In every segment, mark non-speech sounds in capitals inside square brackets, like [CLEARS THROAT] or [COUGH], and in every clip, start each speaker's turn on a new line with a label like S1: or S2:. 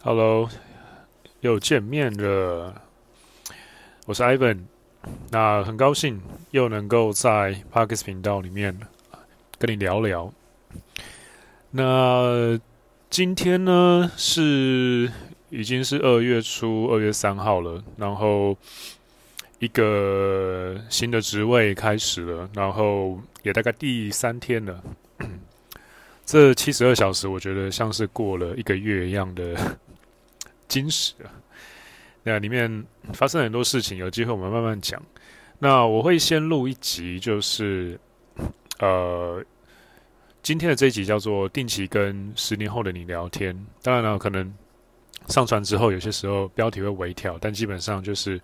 S1: Hello，又见面了。我是 Ivan，那很高兴又能够在 Parkes 频道里面跟你聊聊。那今天呢是已经是二月初，二月三号了，然后一个新的职位开始了，然后也大概第三天了。[CLEARS THROAT] 这七十二小时，我觉得像是过了一个月一样的。金石啊，那里面发生很多事情，有机会我们慢慢讲。那我会先录一集，就是呃，今天的这一集叫做“定期跟十年后的你聊天”。当然了，可能上传之后，有些时候标题会微调，但基本上就是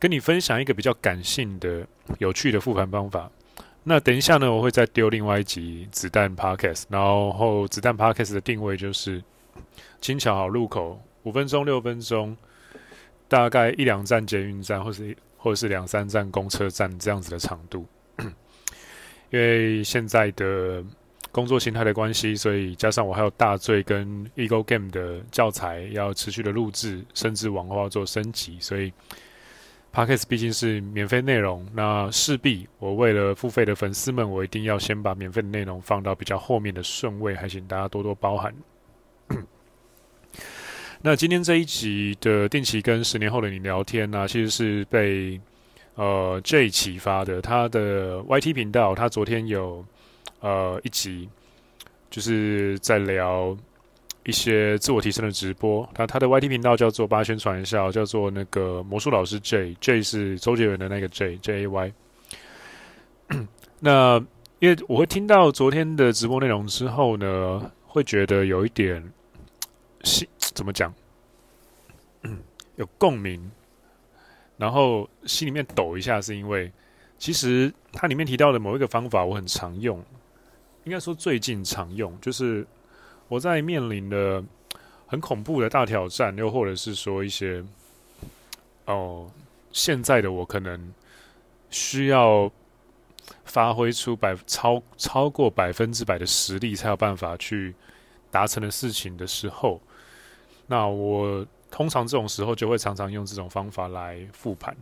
S1: 跟你分享一个比较感性的、有趣的复盘方法。那等一下呢，我会再丢另外一集子弹 Podcast，然后子弹 Podcast 的定位就是轻巧好入口。五分钟、六分钟，大概一两站捷运站，或是或者是两三站公车站这样子的长度。[CLEARS THROAT] 因为现在的工作形态的关系，所以加上我还有大罪跟 Ego Game 的教材要持续的录制，甚至往后要做升级，所以 Podcast 毕竟是免费内容，那势必我为了付费的粉丝们，我一定要先把免费的内容放到比较后面的顺位，还请大家多多包涵。那今天这一集的定期跟十年后的你聊天呢、其实是被呃 J 启发的。他的 YT 频道，他昨天有呃一集，就是在聊一些自我提升的直播。他他的 YT 频道叫做八宣传一下，叫做那个魔术老师 J，J 是周杰伦的那个 J，J A Y。[CLEARS THROAT] 那因为我会听到昨天的直播内容之后呢，会觉得有一点。怎么讲？有共鸣，然后心里面抖一下，是因为其实它里面提到的某一个方法，我很常用，应该说最近常用，就是我在面临的很恐怖的大挑战，又或者是说一些哦，现在的我可能需要发挥出百超超过百分之百的实力，才有办法去达成的事情的时候。那我通常这种时候就会常常用这种方法来复盘。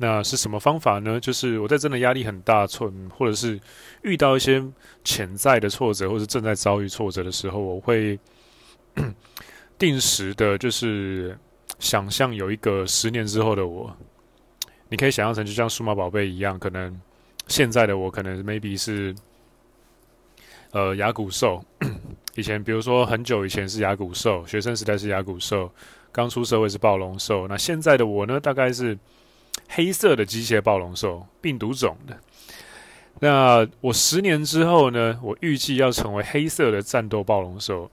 S1: 那是什么方法呢？就是我在真的压力很大，挫或者是遇到一些潜在的挫折，或者正在遭遇挫折的时候，我会 [CLEARS THROAT] 定时的，就是想象有一个十年之后的我。你可以想象成就像数码宝贝一样，可能现在的我可能 maybe 是呃亚古兽。以前，比如说很久以前是亚古兽，学生时代是亚古兽，刚出社会是暴龙兽。那现在的我呢，大概是黑色的机械暴龙兽，病毒种的。那我十年之后呢，我预计要成为黑色的战斗暴龙兽。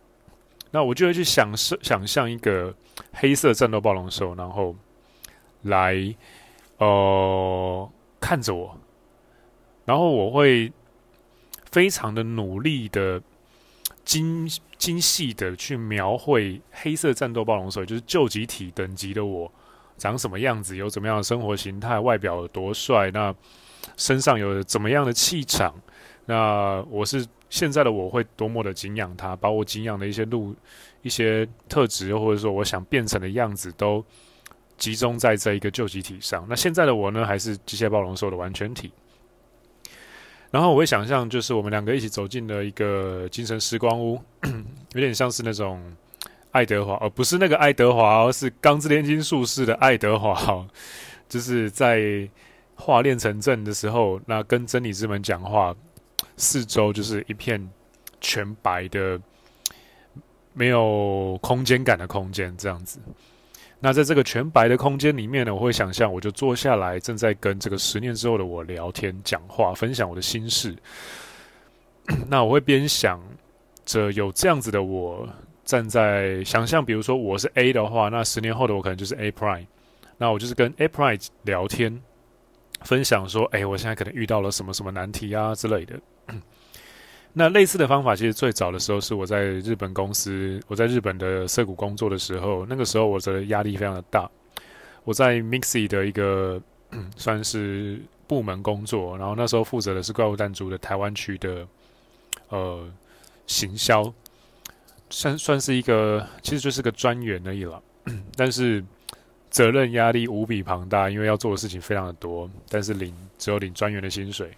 S1: 那我就会去想设想象一个黑色战斗暴龙兽，然后来、呃、看着我，然后我会非常的努力的。精精细的去描绘黑色战斗暴龙兽，就是究极体等级的我长什么样子，有怎么样的生活形态，外表有多帅，那身上有怎么样的气场，那我是现在的我会多么的敬仰他，把我敬仰的一些路、一些特质，或者说我想变成的样子，都集中在这一个究极体上。那现在的我呢，还是机械暴龙兽的完全体。然后我会想象，就是我们两个一起走进了一个精神时光屋，[CLEARS THROAT] 有点像是那种爱德华，而、不是那个爱德华，而是《钢之炼金术士》的爱德华，就是在化炼成阵的时候，那跟真理之门讲话，四周就是一片全白的，没有空间感的空间，这样子。那在这个全白的空间里面呢，我会想象，我就坐下来，正在跟这个十年之后的我聊天、讲话、分享我的心事。[COUGHS] 那我会边想着有这样子的我站在想象，比如说我是 A 的话，那十年后的我可能就是 A Prime。那我就是跟 A Prime 聊天，分享说，哎，我现在可能遇到了什么什么难题啊之类的。那类似的方法，其实最早的时候是我在日本公司，我在日本的涩谷工作的时候，那个时候我的压力非常的大。我在 MIXI 的一个 [CLEARS THROAT] 算是部门工作，然后那时候负责的是怪物弹珠的台湾区的呃行销。算算是一个，其实就是个专员而已了。[CLEARS THROAT] 但是责任压力无比庞大，因为要做的事情非常的多，但是领只有领专员的薪水。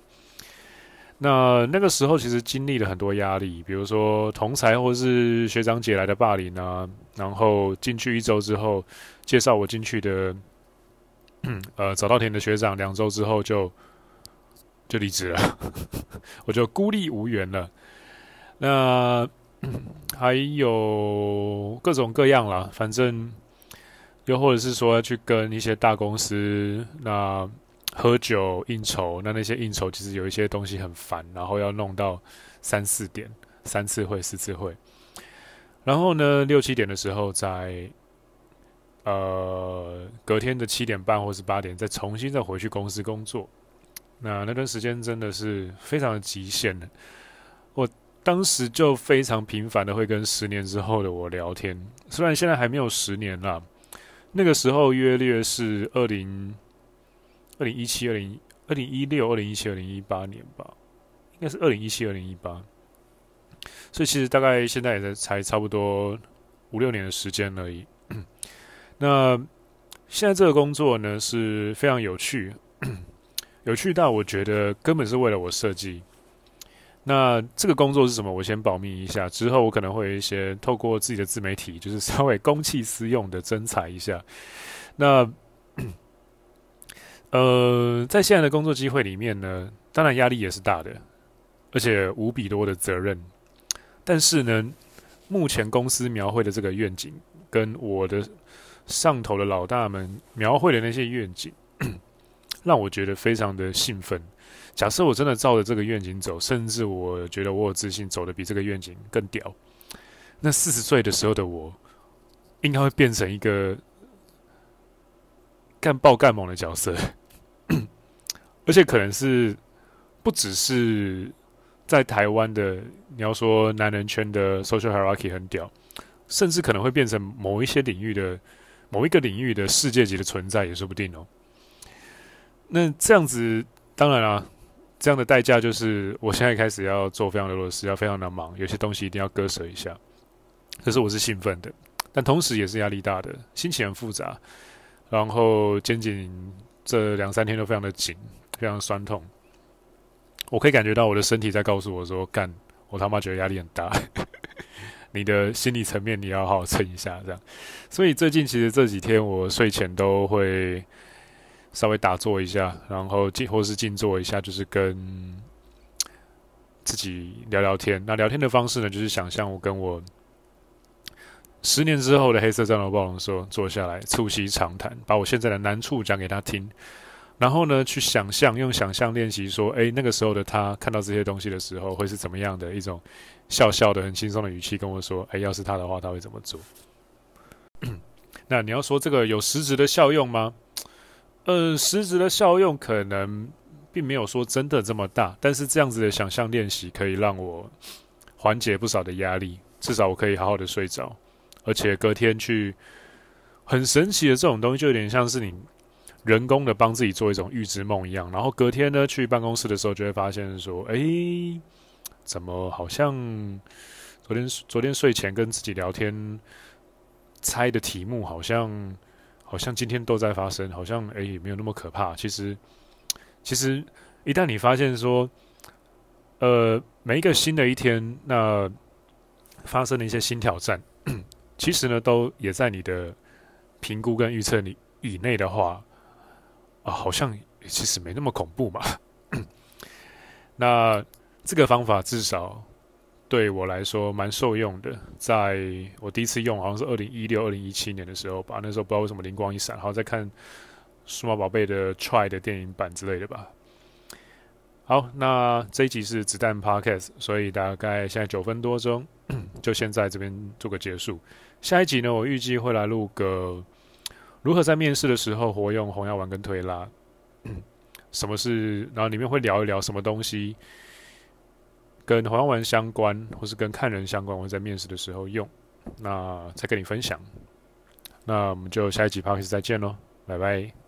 S1: 那那个时候其实经历了很多压力，比如说同才或是学长姐来的霸凌啊，然后进去一周之后，介绍我进去的，[CLEARS THROAT] 呃，早稻田的学长两周之后就就离职了，[LAUGHS] 我就孤立无援了。那 [CLEARS THROAT] 还有各种各样啦，反正又或者是说去跟一些大公司那。喝酒应酬，那那些应酬其实有一些东西很烦，然后要弄到三四点，三次会四次会，然后呢六七点的时候在，呃隔天的七点半或是八点再重新再回去公司工作，那那段时间真的是非常的极限。的，我当时就非常频繁的会跟十年之后的我聊天，虽然现在还没有十年啦，那个时候约略是二零。二零一七、二零二零一六、二零一七、二零一八年吧，应该是二零一七、二零一八。所以其实大概现在也在才差不多五六年的时间而已。[CLEARS THROAT] 那现在这个工作呢是非常有趣，有趣到我觉得根本是为了我设计。那这个工作是什么？我先保密一下，之后我可能会有一些透过自己的自媒体，就是稍微公器私用的征才一下。那。呃，在现在的工作机会里面呢，当然压力也是大的，而且无比多的责任。但是呢，目前公司描绘的这个愿景，跟我的上头的老大们描绘的那些愿景，[CLEARS THROAT] 让我觉得非常的兴奋。假设我真的照着这个愿景走，甚至我觉得我有自信走得比这个愿景更屌，那四十岁的时候的我，应该会变成一个。干爆干猛的角色，而且可能是不只是在台湾的，你要说男人圈的 social hierarchy 很屌，甚至可能会变成某一些领域的某一个领域的世界级的存在也说不定哦。那这样子，当然啦，这样的代价就是我现在开始要做非常多的事，要非常的忙，有些东西一定要割舍一下。可是我是兴奋的，但同时也是压力大的，心情很复杂。然后肩颈这两三天都非常的紧，非常酸痛。我可以感觉到我的身体在告诉我说：“干，我他妈觉得压力很大。[LAUGHS] ”你的心理层面你要好好撑一下，这样。所以最近其实这几天我睡前都会稍微打坐一下，然后静或是静坐一下，就是跟自己聊聊天。那聊天的方式呢，就是想象我跟我。十年之后的黑色战斗暴龙说：“坐下来，促膝长谈，把我现在的难处讲给他听。然后呢，去想象，用想象练习说，诶，那个时候的他看到这些东西的时候，会是怎么样的一种笑笑的、很轻松的语气跟我说：，诶，要是他的话，他会怎么做？[COUGHS] 那你要说这个有实质的效用吗？呃，实质的效用可能并没有说真的这么大，但是这样子的想象练习可以让我缓解不少的压力，至少我可以好好的睡着。”而且隔天去，很神奇的这种东西，就有点像是你人工的帮自己做一种预知梦一样。然后隔天呢，去办公室的时候，就会发现说：“哎，怎么好像昨天昨天睡前跟自己聊天猜的题目，好像好像今天都在发生，好像哎也没有那么可怕。其实其实一旦你发现说，呃，每一个新的一天，那发生了一些新挑战。”其实呢，都也在你的评估跟预测里以内的话，啊，好像其实没那么恐怖嘛。那这个方法至少对我来说蛮受用的。在我第一次用，好像是二零一六、二零一七年的时候吧，那时候不知道为什么灵光一闪，然后在看《数码宝贝》的 Try 的电影版之类的吧。好，那这一集是子弹 Podcast，所以大概现在九分多钟，[COUGHS] 就先在这边做个结束。下一集呢，我预计会来录个如何在面试的时候活用红药丸跟推拉，[CLEARS THROAT] 什么是，然后里面会聊一聊什么东西跟红药丸相关，或是跟看人相关，我在面试的时候用，那再跟你分享。那我们就下一集 Podcast 再见喽，拜拜。